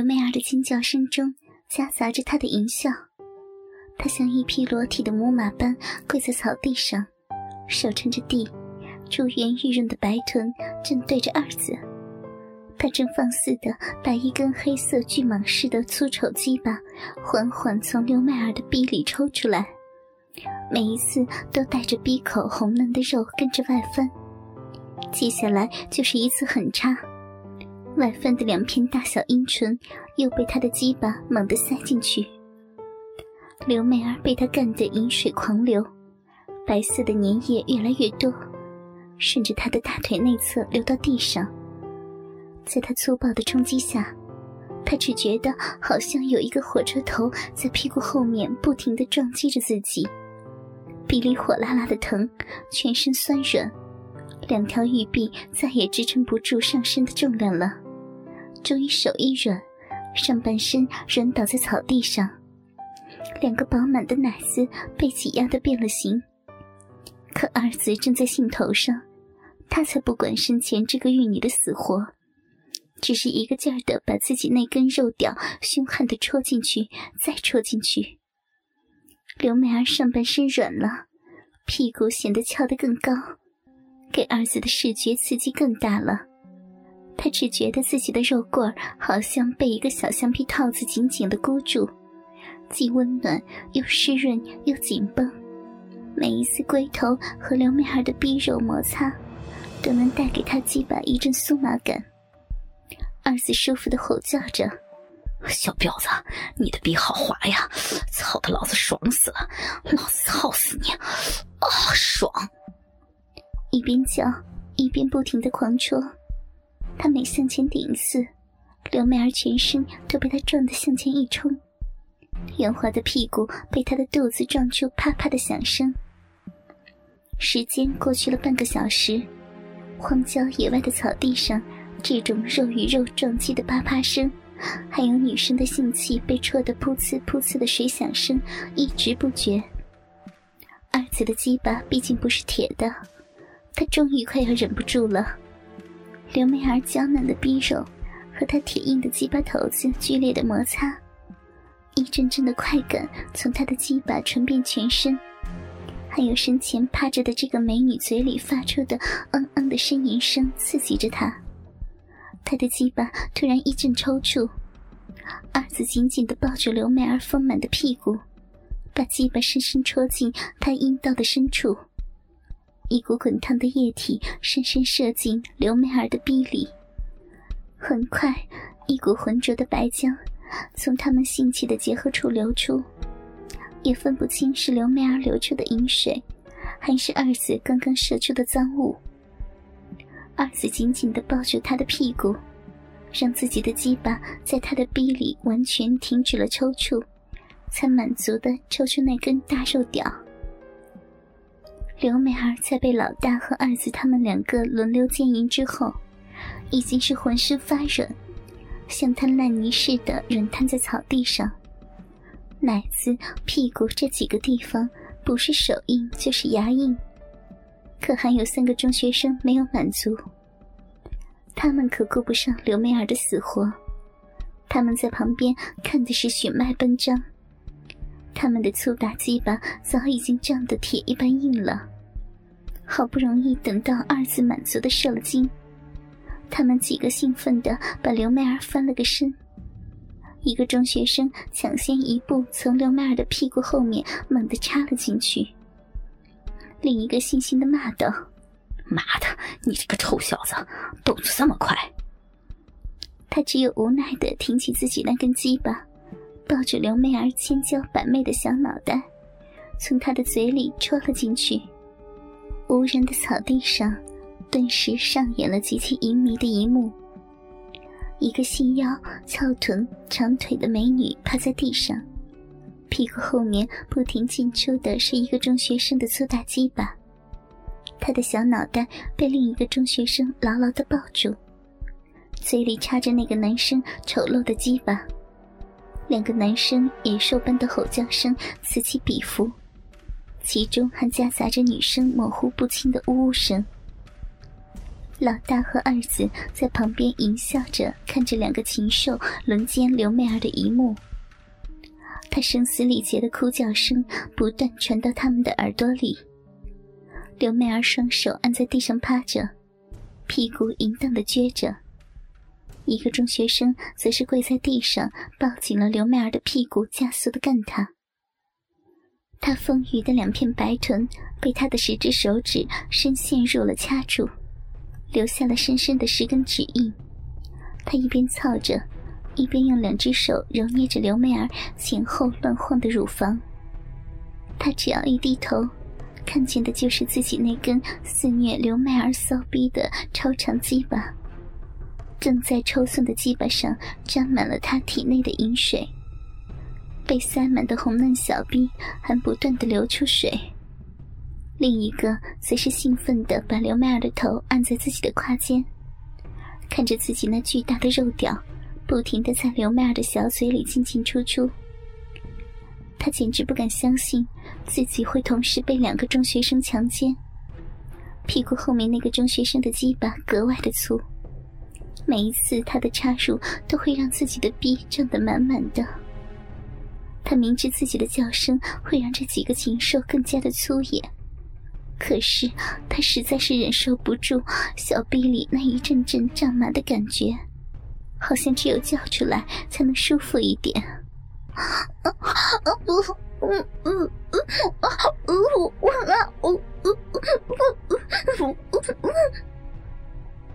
刘媚儿的惊叫声中夹杂着她的淫笑，她像一匹裸体的母马般跪在草地上，手撑着地，珠圆玉润的白臀正对着二子。她正放肆地把一根黑色巨蟒似的粗丑鸡巴缓缓从刘媚儿的逼里抽出来，每一次都带着逼口红嫩的肉跟着外翻。接下来就是一次狠插。外翻的两片大小阴唇又被他的鸡巴猛地塞进去，刘媚儿被他干得饮水狂流，白色的粘液越来越多，顺着他的大腿内侧流到地上。在他粗暴的冲击下，他只觉得好像有一个火车头在屁股后面不停地撞击着自己，鼻里火辣辣的疼，全身酸软，两条玉臂再也支撑不住上身的重量了。终于手一软，上半身软倒在草地上，两个饱满的奶子被挤压的变了形。可二子正在兴头上，他才不管生前这个玉女的死活，只是一个劲儿的把自己那根肉屌凶悍的戳进去，再戳进去。刘美儿上半身软了，屁股显得翘得更高，给儿子的视觉刺激更大了。他只觉得自己的肉棍儿好像被一个小橡皮套子紧紧的箍住，既温暖又湿润又紧绷。每一次龟头和刘美儿的逼肉摩擦，都能带给他鸡巴一阵酥麻感。二子舒服的吼叫着：“小婊子，你的逼好滑呀！操的，老子爽死了！老子操死你！啊，爽！”一边叫一边不停的狂戳。他每向前顶一次，刘媚儿全身都被他撞得向前一冲，圆滑的屁股被他的肚子撞出啪啪的响声。时间过去了半个小时，荒郊野外的草地上，这种肉与肉撞击的啪啪声，还有女生的性器被戳得噗呲噗呲的水响声一直不绝。二子的鸡巴毕竟不是铁的，他终于快要忍不住了。刘媚儿娇嫩的逼肉和她铁硬的鸡巴头子剧烈的摩擦，一阵阵的快感从她的鸡巴传遍全身，还有身前趴着的这个美女嘴里发出的“嗯嗯”的呻吟声刺激着他。她的鸡巴突然一阵抽搐，二子紧紧地抱住刘媚儿丰满的屁股，把鸡巴深深戳进她阴道的深处。一股滚烫的液体深深射进刘媚儿的逼里，很快，一股浑浊的白浆从他们性器的结合处流出，也分不清是刘媚儿流出的饮水，还是二子刚刚射出的脏物。二子紧紧地抱住他的屁股，让自己的鸡巴在他的逼里完全停止了抽搐，才满足地抽出那根大肉屌。刘美儿在被老大和二子他们两个轮流奸淫之后，已经是浑身发软，像滩烂泥似的软瘫在草地上。奶子、屁股这几个地方，不是手硬就是牙硬。可还有三个中学生没有满足，他们可顾不上刘美儿的死活，他们在旁边看的是血脉奔张。他们的粗大鸡巴早已经胀得铁一般硬了，好不容易等到二次满足的射了精，他们几个兴奋地把刘媚儿翻了个身。一个中学生抢先一步从刘媚儿的屁股后面猛地插了进去，另一个悻悻地骂道：“妈的，你这个臭小子，动作这么快！”他只有无奈地挺起自己那根鸡巴。抱着刘媚儿千娇百媚的小脑袋，从她的嘴里戳了进去。无人的草地上，顿时上演了极其淫靡的一幕：一个细腰、翘臀、长腿的美女趴在地上，屁股后面不停进出的是一个中学生的粗大鸡巴，她的小脑袋被另一个中学生牢牢的抱住，嘴里插着那个男生丑陋的鸡巴。两个男生野兽般的吼叫声此起彼伏，其中还夹杂着女生模糊不清的呜呜声。老大和二子在旁边淫笑着看着两个禽兽轮奸刘媚儿的一幕，他声嘶力竭的哭叫声不断传到他们的耳朵里。刘媚儿双手按在地上趴着，屁股淫荡的撅着；一个中学生则是跪在地上，抱紧了刘媚儿的屁股，加速的干她。他丰腴的两片白臀被他的十只手指深陷入了掐住。留下了深深的十根指印。他一边操着，一边用两只手揉捏着刘媚儿前后乱晃的乳房。他只要一低头，看见的就是自己那根肆虐刘媚儿骚逼的超长鸡巴，正在抽送的鸡巴上沾满了他体内的饮水，被塞满的红嫩小逼还不断的流出水。另一个则是兴奋的把刘媚儿的头按在自己的胯间，看着自己那巨大的肉屌，不停的在刘媚儿的小嘴里进进出出。他简直不敢相信自己会同时被两个中学生强奸。屁股后面那个中学生的鸡巴格外的粗，每一次他的插入都会让自己的逼胀得满满的。他明知自己的叫声会让这几个禽兽更加的粗野。可是他实在是忍受不住小臂里那一阵阵胀满的感觉，好像只有叫出来才能舒服一点。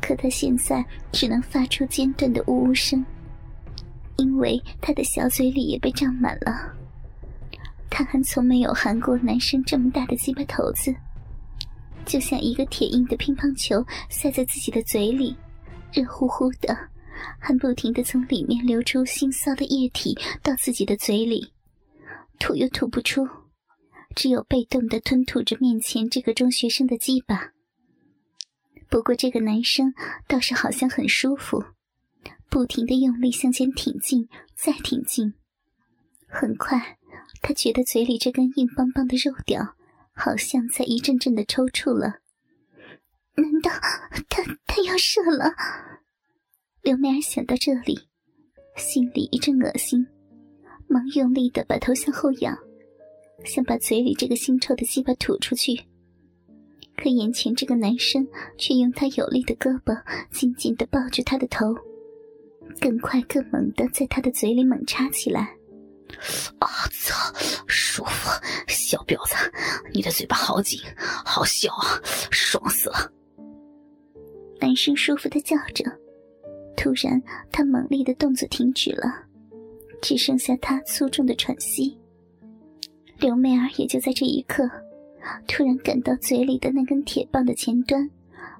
可他现在只能发出间断的呜呜声，因为他的小嘴里也被胀满了。他还从没有含过男生这么大的鸡巴头子。就像一个铁硬的乒乓球塞在自己的嘴里，热乎乎的，还不停的从里面流出腥臊的液体到自己的嘴里，吐又吐不出，只有被动的吞吐着面前这个中学生的鸡巴。不过这个男生倒是好像很舒服，不停的用力向前挺进，再挺进。很快，他觉得嘴里这根硬邦邦的肉屌。好像在一阵阵的抽搐了，难道他他要射了？刘梅儿想到这里，心里一阵恶心，忙用力的把头向后仰，想把嘴里这个腥臭的鸡巴吐出去。可眼前这个男生却用他有力的胳膊紧紧的抱住他的头，更快更猛的在他的嘴里猛插起来。啊操，舒服！小婊子，你的嘴巴好紧，好小啊，爽死了！男生舒服的叫着，突然他猛烈的动作停止了，只剩下他粗重的喘息。刘媚儿也就在这一刻，突然感到嘴里的那根铁棒的前端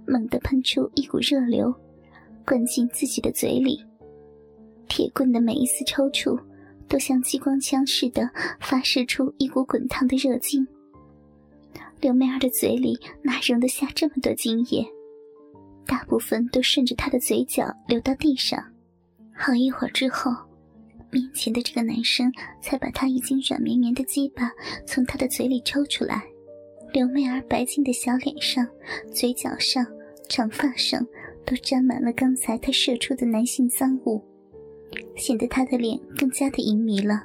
猛地喷出一股热流，灌进自己的嘴里。铁棍的每一次抽搐。都像激光枪似的发射出一股滚烫的热劲。刘媚儿的嘴里哪容得下这么多精液？大部分都顺着她的嘴角流到地上。好一会儿之后，面前的这个男生才把他已经软绵绵的鸡巴从他的嘴里抽出来。刘媚儿白净的小脸上、嘴角上、长发上都沾满了刚才他射出的男性脏物。显得他的脸更加的淫迷了。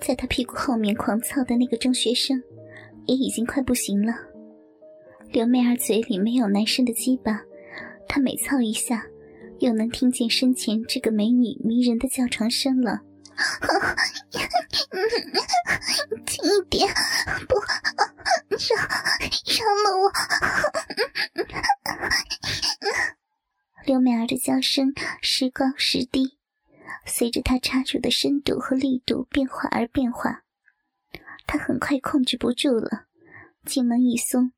在他屁股后面狂操的那个中学生，也已经快不行了。刘媚儿嘴里没有男生的鸡巴，她每操一下，又能听见身前这个美女迷人的叫床声了。轻一点，不，饶饶了我！刘美儿的叫声时高时低，随着她插入的深度和力度变化而变化。她很快控制不住了，进门一松，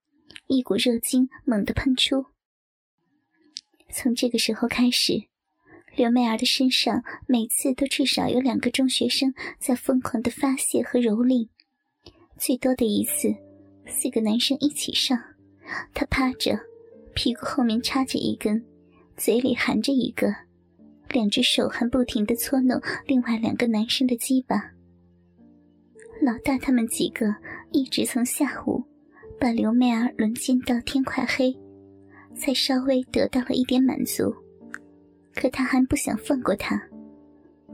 一股热精猛地喷出。从这个时候开始，刘美儿的身上每次都至少有两个中学生在疯狂的发泄和蹂躏，最多的一次，四个男生一起上，她趴着，屁股后面插着一根。嘴里含着一个，两只手还不停的搓弄另外两个男生的鸡巴。老大他们几个一直从下午把刘媚儿轮奸到天快黑，才稍微得到了一点满足。可他还不想放过他，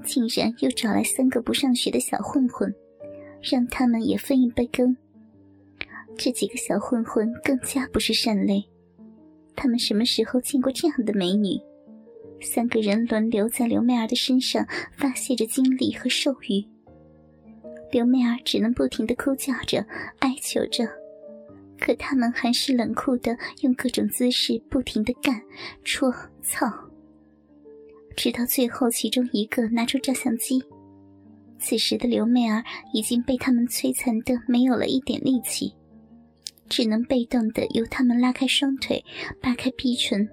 竟然又找来三个不上学的小混混，让他们也分一杯羹。这几个小混混更加不是善类，他们什么时候见过这样的美女？三个人轮流在刘媚儿的身上发泄着精力和兽欲，刘媚儿只能不停的哭叫着、哀求着，可他们还是冷酷的用各种姿势不停的干、戳、操，直到最后其中一个拿出照相机。此时的刘媚儿已经被他们摧残的没有了一点力气，只能被动的由他们拉开双腿、扒开逼唇。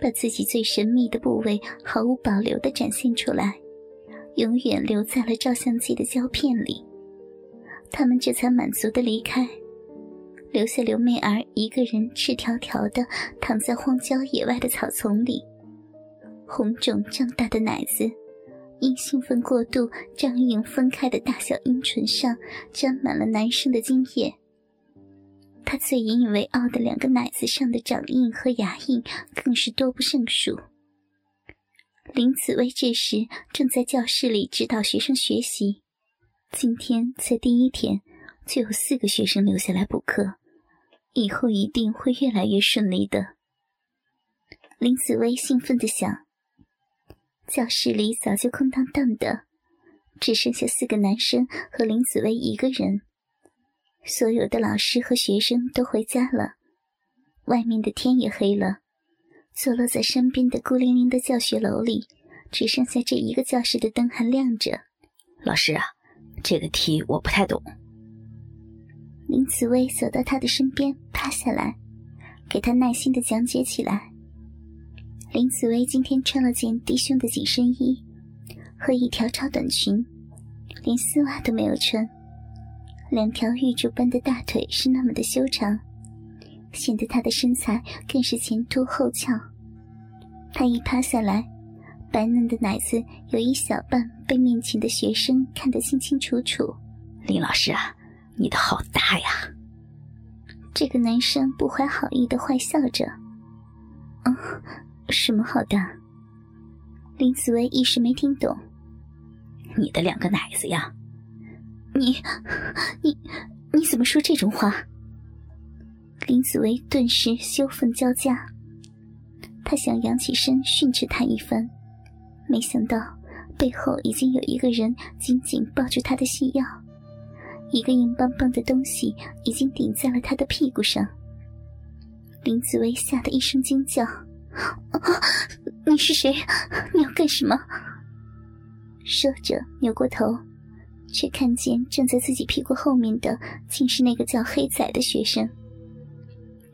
把自己最神秘的部位毫无保留地展现出来，永远留在了照相机的胶片里。他们这才满足地离开，留下刘媚儿一个人赤条条地躺在荒郊野外的草丛里，红肿胀大的奶子，因兴奋过度张硬分开的大小阴唇上沾满了男生的精液。他最引以为傲的两个奶子上的掌印和牙印更是多不胜数。林子薇这时正在教室里指导学生学习，今天才第一天，就有四个学生留下来补课，以后一定会越来越顺利的。林子薇兴奋地想。教室里早就空荡荡的，只剩下四个男生和林子薇一个人。所有的老师和学生都回家了，外面的天也黑了。坐落在山边的孤零零的教学楼里，只剩下这一个教室的灯还亮着。老师啊，这个题我不太懂。林紫薇走到他的身边，趴下来，给他耐心的讲解起来。林紫薇今天穿了件低胸的紧身衣和一条超短裙，连丝袜都没有穿。两条玉柱般的大腿是那么的修长，显得她的身材更是前凸后翘。她一趴下来，白嫩的奶子有一小半被面前的学生看得清清楚楚。林老师啊，你的好大呀！这个男生不怀好意的坏笑着。嗯，什么好大？林子薇一时没听懂。你的两个奶子呀。你，你，你怎么说这种话？林子薇顿时羞愤交加，他想扬起身训斥他一番，没想到背后已经有一个人紧紧抱住他的细腰，一个硬邦邦的东西已经顶在了他的屁股上。林子薇吓得一声惊叫：“啊你是谁？你要干什么？”说着扭过头。却看见站在自己屁股后面的，竟是那个叫黑仔的学生。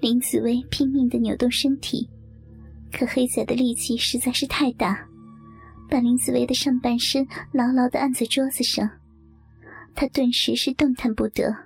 林子薇拼命的扭动身体，可黑仔的力气实在是太大，把林子薇的上半身牢牢的按在桌子上，她顿时是动弹不得。